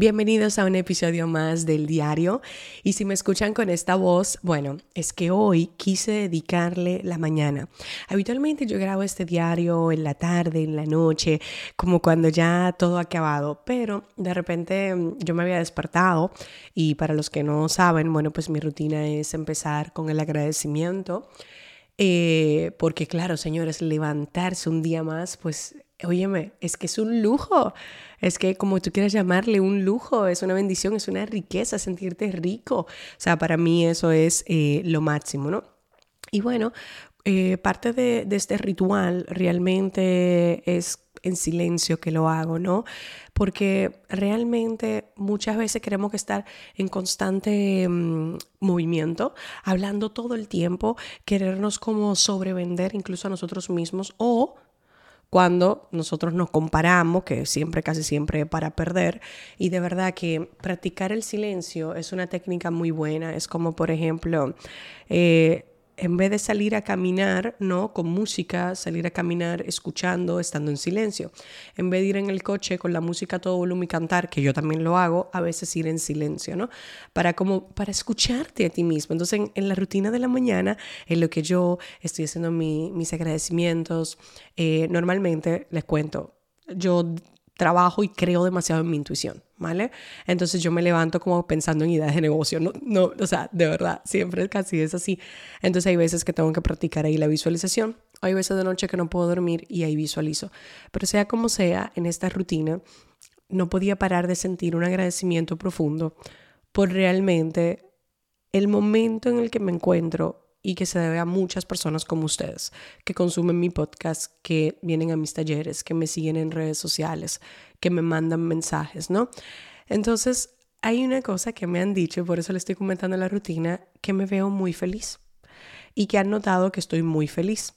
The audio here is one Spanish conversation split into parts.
Bienvenidos a un episodio más del diario. Y si me escuchan con esta voz, bueno, es que hoy quise dedicarle la mañana. Habitualmente yo grabo este diario en la tarde, en la noche, como cuando ya todo ha acabado, pero de repente mm, yo me había despertado y para los que no saben, bueno, pues mi rutina es empezar con el agradecimiento. Eh, porque claro, señores, levantarse un día más, pues Óyeme, es que es un lujo, es que como tú quieras llamarle un lujo, es una bendición, es una riqueza sentirte rico. O sea, para mí eso es eh, lo máximo, ¿no? Y bueno, eh, parte de, este ritual realmente es en silencio que lo hago, ¿no? Porque realmente muchas veces queremos estar en constante mm, movimiento, hablando todo el tiempo, querernos como sobrevender incluso a nosotros mismos o cuando nosotros nos comparamos, que siempre, casi siempre para perder, y de verdad que practicar el silencio es una técnica muy buena, es como por ejemplo, eh, en vez de salir a caminar, ¿no? Con música, salir a caminar escuchando, estando en silencio. En vez de ir en el coche con la música a todo volumen y cantar, que yo también lo hago, a veces ir en silencio, ¿no? Para como, para escucharte a ti mismo. Entonces, en, la rutina de la mañana, en lo que yo estoy haciendo mis agradecimientos, eh, normalmente les cuento, yo trabajo y creo demasiado en mi intuición, ¿vale? Entonces yo me levanto como pensando en ideas de negocio, no, no, o sea, de verdad, siempre casi es así. Entonces hay veces que tengo que practicar ahí la visualización, hay veces de noche que no puedo dormir y ahí visualizo. Pero sea como sea, en esta rutina no podía parar de sentir un agradecimiento profundo por realmente el momento en el que me encuentro y que se debe a muchas personas como ustedes que consumen mi podcast, que vienen a mis talleres, que me siguen en redes sociales, que me mandan mensajes, ¿no? Entonces, hay una cosa que me han dicho, por eso le estoy comentando la rutina, que me veo muy feliz y que han notado que estoy muy feliz.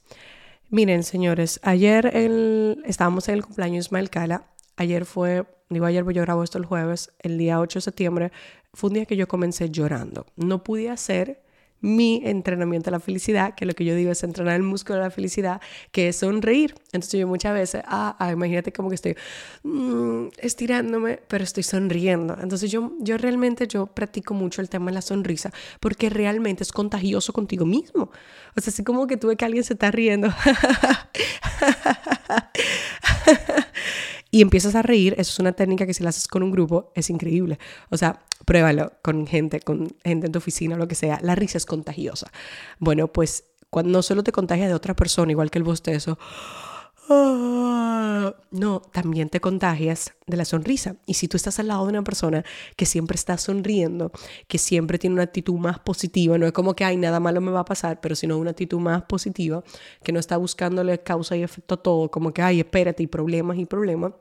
Miren, señores, ayer el, estábamos en el cumpleaños de Ismael Cala. Ayer fue, digo ayer, yo grabo esto el jueves, el día 8 de septiembre, fue un día que yo comencé llorando. No pude hacer mi entrenamiento a la felicidad, que lo que yo digo es entrenar el músculo de la felicidad, que es sonreír. Entonces yo muchas veces, ah, ah imagínate como que estoy mm, estirándome, pero estoy sonriendo. Entonces yo, yo realmente, yo practico mucho el tema de la sonrisa, porque realmente es contagioso contigo mismo. O sea, así como que tú ves que alguien se está riendo. y empiezas a reír, eso es una técnica que si la haces con un grupo es increíble. O sea, pruébalo con gente, con gente en tu oficina lo que sea. La risa es contagiosa. Bueno, pues cuando no solo te contagia de otra persona, igual que el bostezo, no, también te contagias de la sonrisa. Y si tú estás al lado de una persona que siempre está sonriendo, que siempre tiene una actitud más positiva, no es como que, hay nada malo me va a pasar, pero sino una actitud más positiva, que no está buscándole causa y efecto a todo, como que, ay, espérate, y problemas y problemas,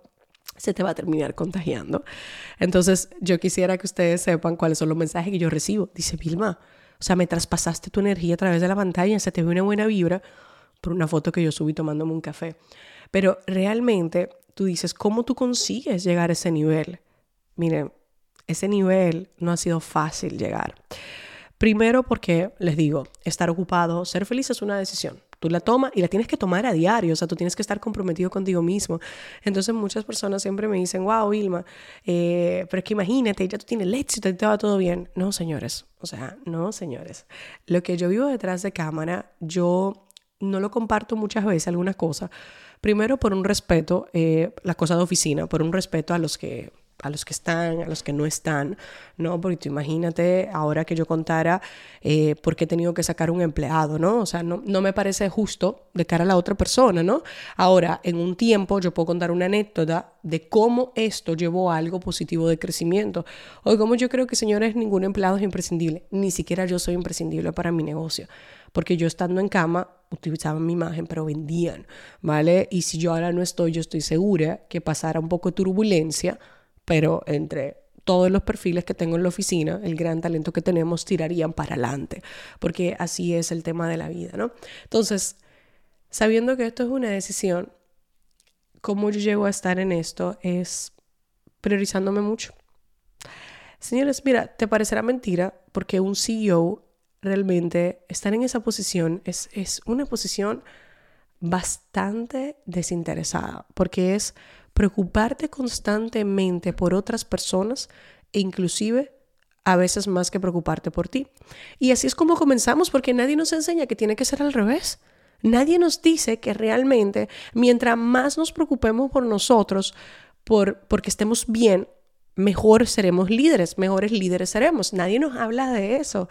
se te va a terminar contagiando. Entonces, yo quisiera que ustedes sepan cuáles son los mensajes que yo recibo. Dice Vilma, o sea, me traspasaste tu energía a través de la pantalla, se te ve una buena vibra por una foto que yo subí tomándome un café. Pero realmente tú dices, ¿cómo tú consigues llegar a ese nivel? Miren, ese nivel no ha sido fácil llegar. Primero porque, les digo, estar ocupado, ser feliz es una decisión. Tú la tomas y la tienes que tomar a diario, o sea, tú tienes que estar comprometido contigo mismo. Entonces muchas personas siempre me dicen, wow, Vilma, eh, pero es que imagínate, ya tú tienes el éxito y te va todo bien. No, señores, o sea, no, señores. Lo que yo vivo detrás de cámara, yo no lo comparto muchas veces, algunas cosas. Primero por un respeto, eh, la cosa de oficina, por un respeto a los que a los que están, a los que no están, ¿no? Porque tú imagínate ahora que yo contara eh, por qué he tenido que sacar un empleado, ¿no? O sea, no, no me parece justo de cara a la otra persona, ¿no? Ahora, en un tiempo yo puedo contar una anécdota de cómo esto llevó a algo positivo de crecimiento. O como yo creo que, señores, ningún empleado es imprescindible, ni siquiera yo soy imprescindible para mi negocio porque yo estando en cama utilizaban mi imagen, pero vendían, ¿vale? Y si yo ahora no estoy, yo estoy segura que pasara un poco de turbulencia, pero entre todos los perfiles que tengo en la oficina, el gran talento que tenemos, tirarían para adelante, porque así es el tema de la vida, ¿no? Entonces, sabiendo que esto es una decisión, cómo yo llego a estar en esto es priorizándome mucho. Señores, mira, te parecerá mentira porque un CEO realmente estar en esa posición es, es una posición bastante desinteresada porque es preocuparte constantemente por otras personas e inclusive a veces más que preocuparte por ti. Y así es como comenzamos porque nadie nos enseña que tiene que ser al revés. Nadie nos dice que realmente mientras más nos preocupemos por nosotros, por porque estemos bien, mejor seremos líderes, mejores líderes seremos. Nadie nos habla de eso.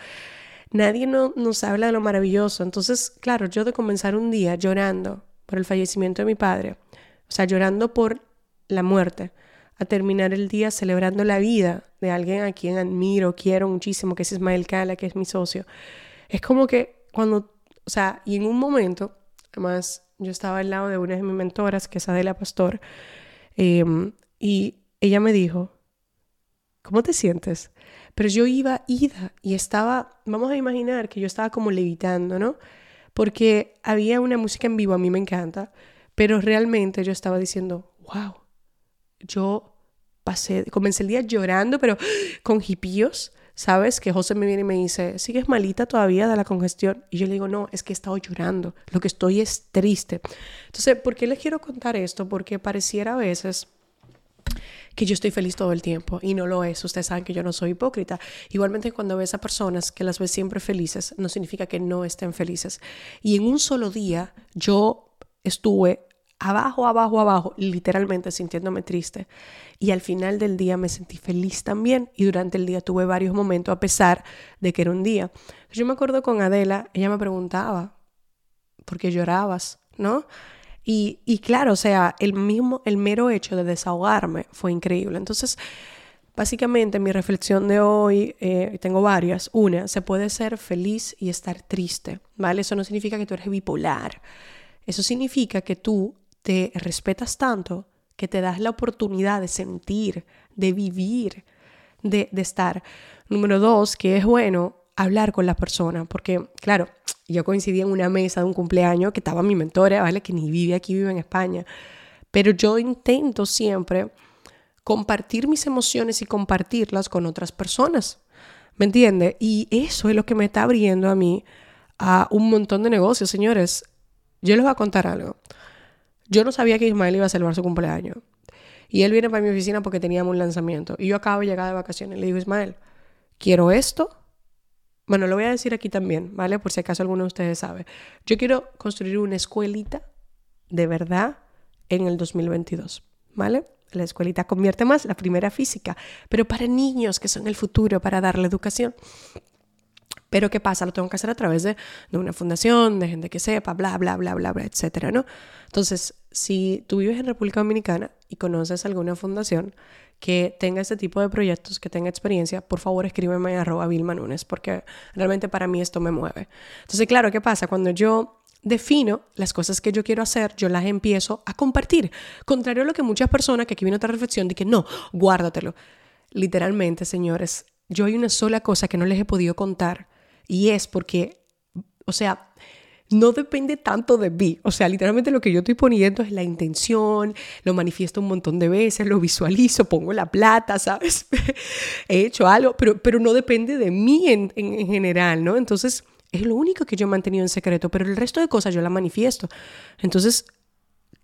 Nadie no, nos habla de lo maravilloso. Entonces, claro, yo de comenzar un día llorando por el fallecimiento de mi padre, o sea, llorando por la muerte, a terminar el día celebrando la vida de alguien a quien admiro, quiero muchísimo, que es Ismael Cala, que es mi socio. Es como que cuando, o sea, y en un momento, además, yo estaba al lado de una de mis mentoras, que es Adela Pastor, em, y ella me dijo, ¿cómo te sientes? Pero yo iba ida y estaba, vamos a imaginar que yo estaba como levitando, ¿no? Porque había una música en vivo, a mí me encanta, pero realmente yo estaba diciendo, wow, yo pasé, comencé el día llorando, pero con hipíos, ¿sabes? Que José me viene y me dice, ¿sigues malita todavía de la congestión? Y yo le digo, no, es que he estado llorando, lo que estoy es triste. Entonces, ¿por qué les quiero contar esto? Porque pareciera a veces que yo estoy feliz todo el tiempo y no lo es. Ustedes saben que yo no soy hipócrita. Igualmente cuando ves a personas que las ves siempre felices, no significa que no estén felices. Y en un solo día yo estuve abajo, abajo, abajo, literalmente sintiéndome triste. Y al final del día me sentí feliz también y durante el día tuve varios momentos a pesar de que era un día. Yo me acuerdo con Adela, ella me preguntaba, ¿por qué llorabas? ¿No? Y, claro, o sea, el mismo, el mero hecho de desahogarme fue increíble. Entonces, básicamente mi reflexión de hoy, eh, tengo varias. Una, se puede ser feliz y estar triste, ¿vale? Eso no significa que tú eres bipolar. Eso significa que tú te respetas tanto que te das la oportunidad de sentir, de vivir, de, de estar. Número dos, que es bueno hablar con la persona, porque claro, yo coincidí en una mesa de un cumpleaños que estaba mi mentora, ¿vale? Que ni vive aquí, vive en España. Pero yo intento siempre compartir mis emociones y compartirlas con otras personas. ¿Me entiende? Y eso es lo que me está abriendo a mí a un montón de negocios, señores. Yo les voy a contar algo. Yo no sabía que Ismael iba a celebrar su cumpleaños. Y él viene para mi oficina porque teníamos un lanzamiento. Y yo acabo de llegar de vacaciones. Le digo, Ismael, quiero esto. Bueno, lo voy a decir aquí también, ¿vale? Por si acaso alguno de ustedes sabe. Yo quiero construir una escuelita de verdad en el 2022, ¿vale? La escuelita convierte más, la primera física, pero para niños que son el futuro, para darle educación. Pero ¿qué pasa? Lo tengo que hacer a través de, una fundación, de gente que sepa, bla, bla, bla, bla, bla, etcétera, ¿no? Entonces, si tú vives en República Dominicana y conoces alguna fundación que tenga este tipo de proyectos, que tenga experiencia, por favor escríbeme a arroba Vilma porque realmente para mí esto me mueve. Entonces, claro, ¿qué pasa? Cuando yo defino las cosas que yo quiero hacer, yo las empiezo a compartir. Contrario a lo que muchas personas, que aquí viene otra reflexión, de que no, guárdatelo. Literalmente, señores, yo hay una sola cosa que no les he podido contar y es porque, o sea, no depende tanto de mí. O sea, literalmente lo que yo estoy poniendo es la intención, lo manifiesto un montón de veces, lo visualizo, pongo la plata, ¿sabes? He hecho algo, pero, pero no depende de mí en, en, general, ¿no? Entonces, es lo único que yo he mantenido en secreto, pero el resto de cosas yo la manifiesto. Entonces,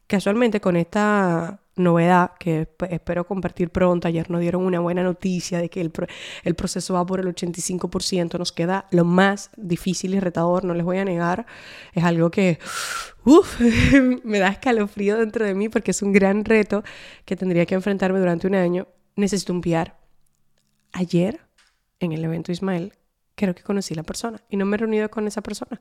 casualmente con esta novedad que espero compartir pronto. Ayer nos dieron una buena noticia de que el, el, proceso va por el 85%. Nos queda lo más difícil y retador, no les voy a negar. Es algo que uf, me da escalofrío dentro de mí porque es un gran reto que tendría que enfrentarme durante un año. Necesito un PR. Ayer, en el evento Ismael, creo que conocí a la persona y no me he reunido con esa persona.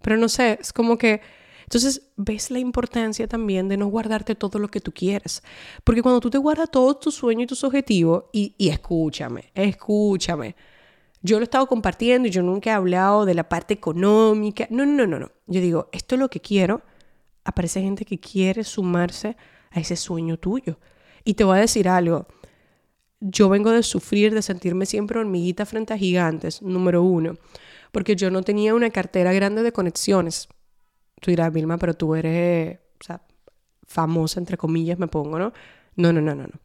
Pero no sé, es como que entonces, ves la importancia también de no guardarte todo lo que tú quieres. Porque cuando tú te guardas todos tus sueños y tus objetivos, y, escúchame, escúchame, yo lo he estado compartiendo y yo nunca he hablado de la parte económica. No, no, no, no. Yo digo, esto es lo que quiero. Aparece gente que quiere sumarse a ese sueño tuyo. Y te voy a decir algo. Yo vengo de sufrir, de sentirme siempre hormiguita frente a gigantes, número uno, porque yo no tenía una cartera grande de conexiones. Tú dirás, Vilma, pero tú eres, famosa, entre comillas, me pongo, ¿no? No, no, no, no, no.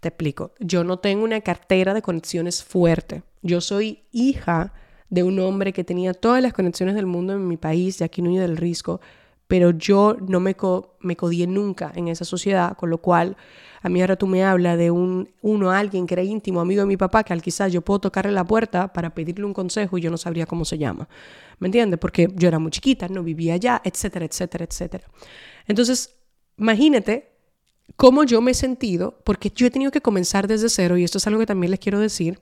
Te explico. Yo no tengo una cartera de conexiones fuerte. Yo soy hija de un hombre que tenía todas las conexiones del mundo en mi país, de aquí no del Risco, pero yo no me, me codié nunca en esa sociedad, con lo cual a mí ahora tú me hablas de un, uno, alguien que era íntimo, amigo de mi papá, que al quizás yo puedo tocarle la puerta para pedirle un consejo y yo no sabría cómo se llama. ¿Me entiendes? Porque yo era muy chiquita, no vivía allá, etcétera, etcétera, etcétera. Entonces, imagínate cómo yo me he sentido, porque yo he tenido que comenzar desde cero, y esto es algo que también les quiero decir,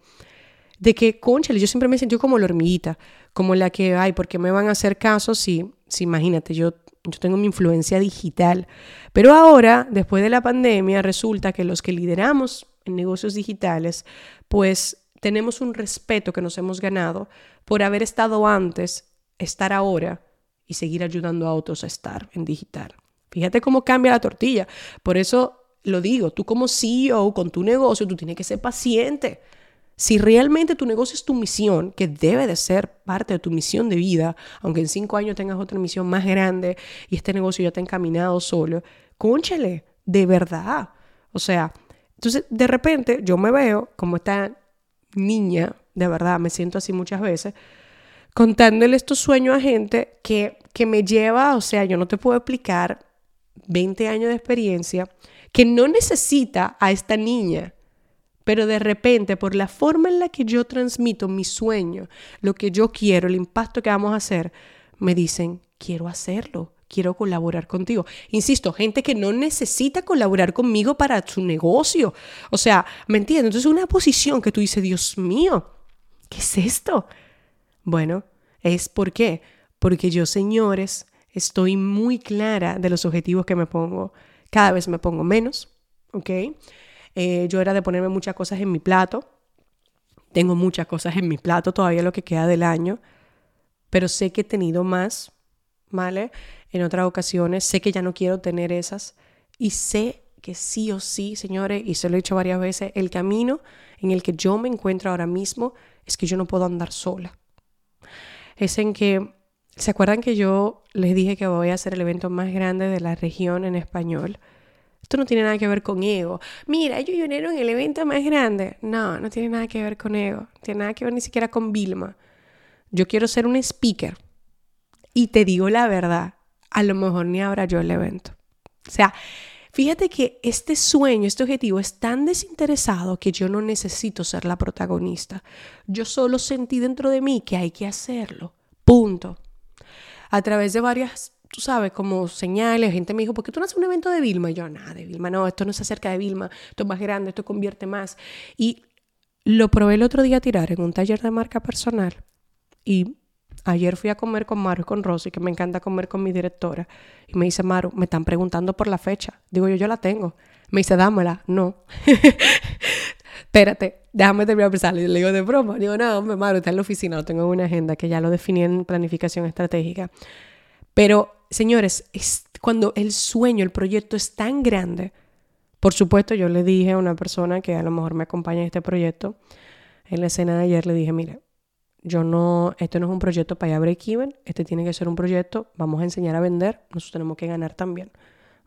de que, conchale, yo siempre me he sentido como la hormiguita, como la que, ay, ¿por qué me van a hacer caso si, si imagínate, yo, yo tengo mi influencia digital? Pero ahora, después de la pandemia, resulta que los que lideramos en negocios digitales, pues tenemos un respeto que nos hemos ganado por haber estado antes, estar ahora y seguir ayudando a otros a estar en digital. Fíjate cómo cambia la tortilla. Por eso lo digo, tú como CEO con tu negocio, tú tienes que ser paciente. Si realmente tu negocio es tu misión, que debe de ser parte de tu misión de vida, aunque en cinco años tengas otra misión más grande y este negocio ya te ha encaminado solo, cónchale, de verdad. O sea, entonces de repente yo me veo como esta niña, de verdad, me siento así muchas veces, contándole estos sueños a gente que, que me lleva, o sea, yo no te puedo explicar 20 años de experiencia, que no necesita a esta niña, pero de repente por la forma en la que yo transmito mi sueño, lo que yo quiero, el impacto que vamos a hacer, me dicen, quiero hacerlo, quiero colaborar contigo. Insisto, gente que no necesita colaborar conmigo para su negocio. O sea, ¿me entiendes? Entonces una posición que tú dices, Dios mío, ¿qué es esto? Bueno, es por qué. Porque yo, señores, estoy muy clara de los objetivos que me pongo. Cada vez me pongo menos, ¿ok? Eh, yo era de ponerme muchas cosas en mi plato. Tengo muchas cosas en mi plato todavía lo que queda del año, pero sé que he tenido más, ¿vale? En otras ocasiones, sé que ya no quiero tener esas y sé que sí o sí, señores, y se lo he dicho varias veces, el camino en el que yo me encuentro ahora mismo es que yo no puedo andar sola. Es en que ¿Se acuerdan que yo les dije que voy a hacer el evento más grande de la región en español? Esto no tiene nada que ver con ego. Mira, yo enero en el evento más grande. No, no tiene nada que ver con ego. No tiene nada que ver ni siquiera con Vilma. Yo quiero ser un speaker. Y te digo la verdad, a lo mejor ni habrá yo el evento. O sea, fíjate que este sueño, este objetivo es tan desinteresado que yo no necesito ser la protagonista. Yo solo sentí dentro de mí que hay que hacerlo. Punto a través de varias, tú sabes, como señales, gente me dijo, ¿por qué tú no haces un evento de Vilma? Y yo, nada, de Vilma, no, esto no se acerca de Vilma, esto es más grande, esto convierte más. Y lo probé el otro día a tirar en un taller de marca personal y ayer fui a comer con Maru y con Rosy, que me encanta comer con mi directora, y me dice, Maru, me están preguntando por la fecha. Digo yo, yo la tengo. Me dice, dámela. No. Espérate, déjame terminar de pensar. Le digo, de broma. Digo, no, hombre, Maru, está en la oficina, no tengo una agenda que ya lo definí en planificación estratégica. Pero, señores, es cuando el sueño, el proyecto es tan grande. Por supuesto, yo le dije a una persona que a lo mejor me acompaña en este proyecto, en la escena de ayer le dije, mire, yo no, esto no es un proyecto para ir a break even, este tiene que ser un proyecto, vamos a enseñar a vender, nosotros tenemos que ganar también,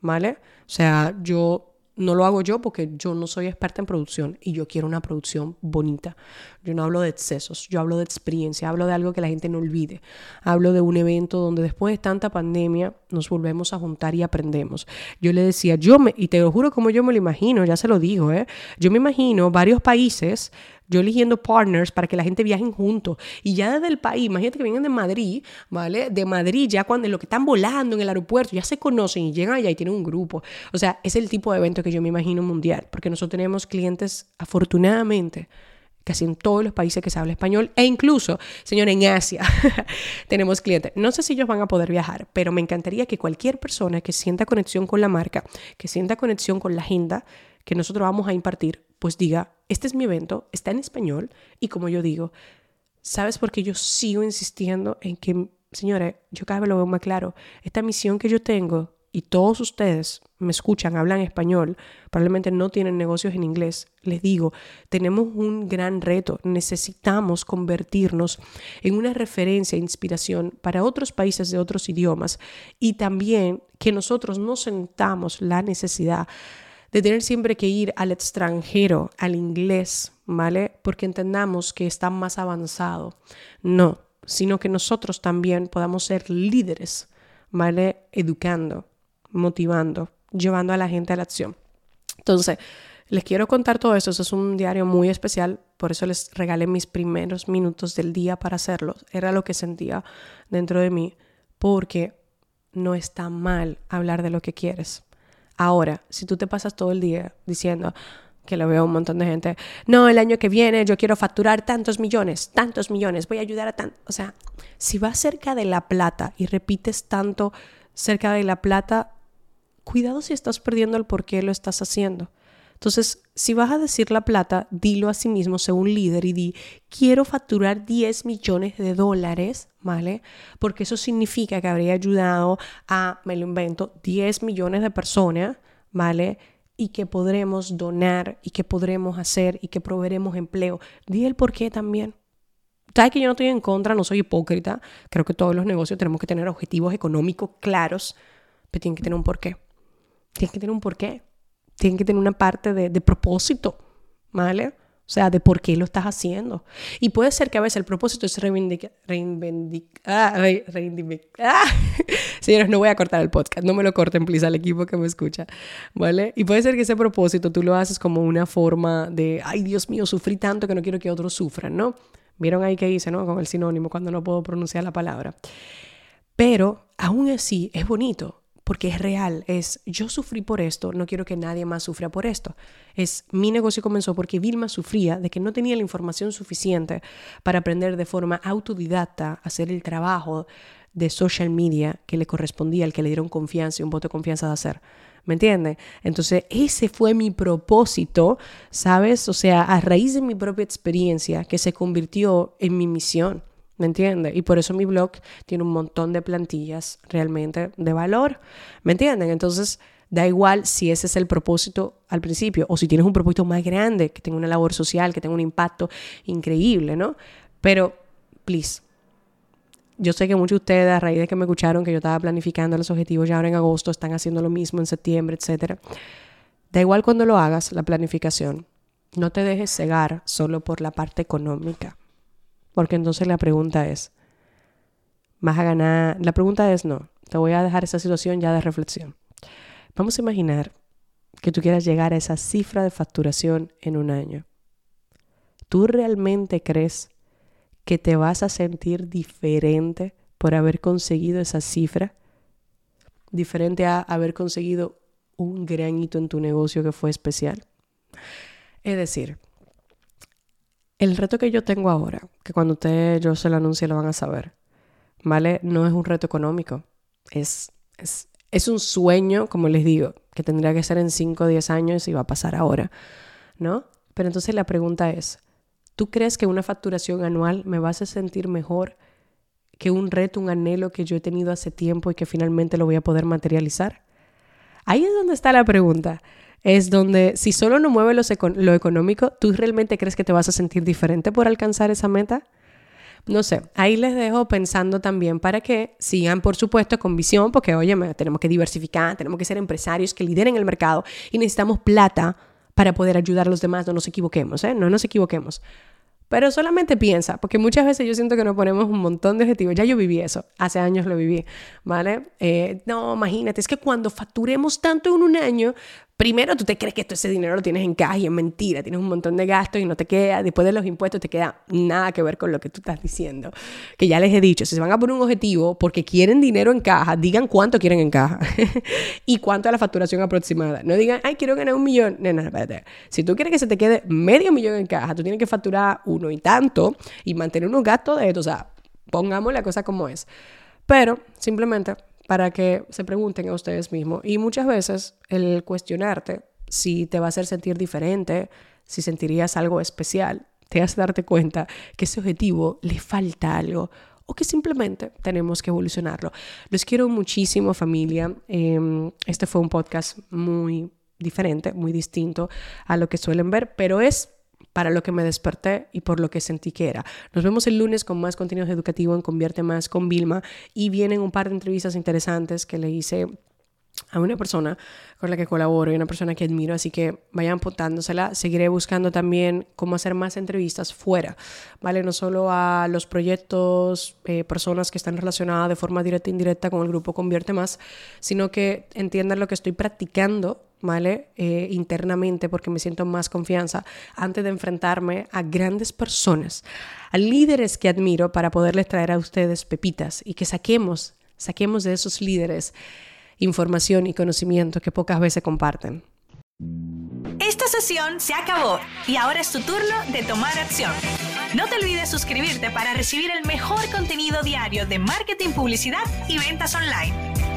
¿vale? O sea, yo no lo hago yo porque yo no soy experta en producción y yo quiero una producción bonita. Yo no hablo de excesos, yo hablo de experiencia, hablo de algo que la gente no olvide. Hablo de un evento donde después de tanta pandemia nos volvemos a juntar y aprendemos. Yo le decía, yo me, y te lo juro como yo me lo imagino, ya se lo digo, ¿eh? yo me imagino varios países yo eligiendo partners para que la gente viajen juntos. Y ya desde el país, imagínate que vengan de Madrid, ¿vale? De Madrid, ya cuando lo que están volando en el aeropuerto, ya se conocen y llegan allá y tienen un grupo. O sea, es el tipo de evento que yo me imagino mundial, porque nosotros tenemos clientes, afortunadamente, casi en todos los países que se habla español e incluso, señor, en Asia tenemos clientes. No sé si ellos van a poder viajar, pero me encantaría que cualquier persona que sienta conexión con la marca, que sienta conexión con la agenda que nosotros vamos a impartir, pues diga, este es mi evento, está en español y como yo digo, ¿sabes por qué yo sigo insistiendo en que, señores, yo cada vez lo veo más claro, esta misión que yo tengo y todos ustedes me escuchan, hablan español, probablemente no tienen negocios en inglés, les digo, tenemos un gran reto. Necesitamos convertirnos en una referencia e inspiración para otros países de otros idiomas y también que nosotros no sentamos la necesidad de tener siempre que ir al extranjero, al inglés, ¿vale? Porque entendamos que está más avanzado. No, sino que nosotros también podamos ser líderes, ¿vale? Educando, motivando, llevando a la gente a la acción. Entonces, les quiero contar todo eso. Eso es un diario muy especial. Por eso les regalé mis primeros minutos del día para hacerlo. Era lo que sentía dentro de mí. Porque no está mal hablar de lo que quieres. Ahora, si tú te pasas todo el día diciendo, que lo veo un montón de gente, no, el año que viene yo quiero facturar tantos millones, tantos millones, voy a ayudar a tanto. O sea, si vas cerca de la plata y repites tanto cerca de la plata, cuidado si estás perdiendo el por qué lo estás haciendo. Entonces, si vas a decir la plata, dilo a sí mismo, sé un líder y di, quiero facturar 10 millones de dólares, ¿vale? Porque eso significa que habría ayudado a, me lo invento, 10 millones de personas, ¿vale? Y que podremos donar y que podremos hacer y que proveeremos empleo. Di el por qué también. Sabes que yo no estoy en contra, no soy hipócrita. Creo que todos los negocios tenemos que tener objetivos económicos claros, pero tienen que tener un porqué. Tienen que tener un porqué. Tienen que tener una parte de, propósito, ¿vale? O sea, de por qué lo estás haciendo. Y puede ser que a veces el propósito es reivindicar. ah, ah. Señores, no voy a cortar el podcast. No me lo corten, please, al equipo que me escucha. ¿Vale? Y puede ser que ese propósito tú lo haces como una forma de, ay, Dios mío, sufrí tanto que no quiero que otros sufran, ¿no? Vieron ahí que hice, ¿no? Con el sinónimo cuando no puedo pronunciar la palabra. Pero aún así es bonito porque es real, es yo sufrí por esto, no quiero que nadie más sufra por esto. Es mi negocio comenzó porque Vilma sufría de que no tenía la información suficiente para aprender de forma autodidacta a hacer el trabajo de social media que le correspondía, al que le dieron confianza y un voto de confianza de hacer. ¿Me entiende? Entonces, ese fue mi propósito, ¿sabes? O sea, a raíz de mi propia experiencia que se convirtió en mi misión. ¿Me entiende? Y por eso mi blog tiene un montón de plantillas realmente de valor. ¿Me entienden? Entonces, da igual si ese es el propósito al principio o si tienes un propósito más grande, que tenga una labor social, que tenga un impacto increíble, ¿no? Pero, please, yo sé que muchos de ustedes, a raíz de que me escucharon que yo estaba planificando los objetivos ya ahora en agosto, están haciendo lo mismo en septiembre, etc. Da igual cuando lo hagas, la planificación. No te dejes cegar solo por la parte económica. Porque entonces la pregunta es, ¿vas a ganar? La pregunta es no. Te voy a dejar esa situación ya de reflexión. Vamos a imaginar que tú quieras llegar a esa cifra de facturación en un año. ¿Tú realmente crees que te vas a sentir diferente por haber conseguido esa cifra? Diferente a haber conseguido un gran hito en tu negocio que fue especial. Es decir, el reto que yo tengo ahora, que cuando usted yo se lo anuncie lo van a saber, ¿vale? No es un reto económico, es, es, es un sueño, como les digo, que tendría que ser en 5 o 10 años y va a pasar ahora, ¿no? Pero entonces la pregunta es, ¿tú crees que una facturación anual me va a hacer sentir mejor que un reto, un anhelo que yo he tenido hace tiempo y que finalmente lo voy a poder materializar? Ahí es donde está la pregunta es donde si solo no mueve lo económico, ¿tú realmente crees que te vas a sentir diferente por alcanzar esa meta? No sé, ahí les dejo pensando también para que sigan, por supuesto, con visión, porque, oye, tenemos que diversificar, tenemos que ser empresarios que lideren el mercado y necesitamos plata para poder ayudar a los demás, no nos equivoquemos, ¿eh? No nos equivoquemos. Pero solamente piensa, porque muchas veces yo siento que nos ponemos un montón de objetivos. Ya yo viví eso, hace años lo viví, ¿vale? Eh, no, imagínate, es que cuando facturemos tanto en un año, primero tú te crees que todo ese dinero lo tienes en caja y es mentira, tienes un montón de gastos y no te queda, después de los impuestos te queda nada que ver con lo que tú estás diciendo. Que ya les he dicho, si se van a poner un objetivo porque quieren dinero en caja, digan cuánto quieren en caja y cuánto es la facturación aproximada. No digan, ay, quiero ganar un millón. No, no, espérate. Si tú quieres que se te quede medio millón en caja, tú tienes que facturar uno y tanto y mantener unos gastos de esto. O sea, pongamos la cosa como es. Pero simplemente para que se pregunten a ustedes mismos. Y muchas veces el cuestionarte si te va a hacer sentir diferente, si sentirías algo especial, te hace darte cuenta que ese objetivo le falta algo o que simplemente tenemos que evolucionarlo. Los quiero muchísimo familia. Em, este fue un podcast muy diferente, muy distinto a lo que suelen ver, pero es para lo que me desperté y por lo que sentí que era. Nos vemos el lunes con más contenido educativo en Convierte Más con Vilma y vienen un par de entrevistas interesantes que le hice a una persona con la que colaboro y una persona que admiro, así que vayan apuntándosela. Seguiré buscando también cómo hacer más entrevistas fuera, ¿vale? No solo a los proyectos, eh, personas que están relacionadas de forma directa e indirecta con el grupo Convierte Más, sino que entiendan lo que estoy practicando, ¿vale? Eh, internamente, porque me siento más confianza antes de enfrentarme a grandes personas, a líderes que admiro para poderles traer a ustedes pepitas y que saquemos, saquemos de esos líderes información y conocimiento que pocas veces comparten. Esta sesión se acabó y ahora es tu turno de tomar acción. No te olvides suscribirte para recibir el mejor contenido diario de marketing, publicidad y ventas online.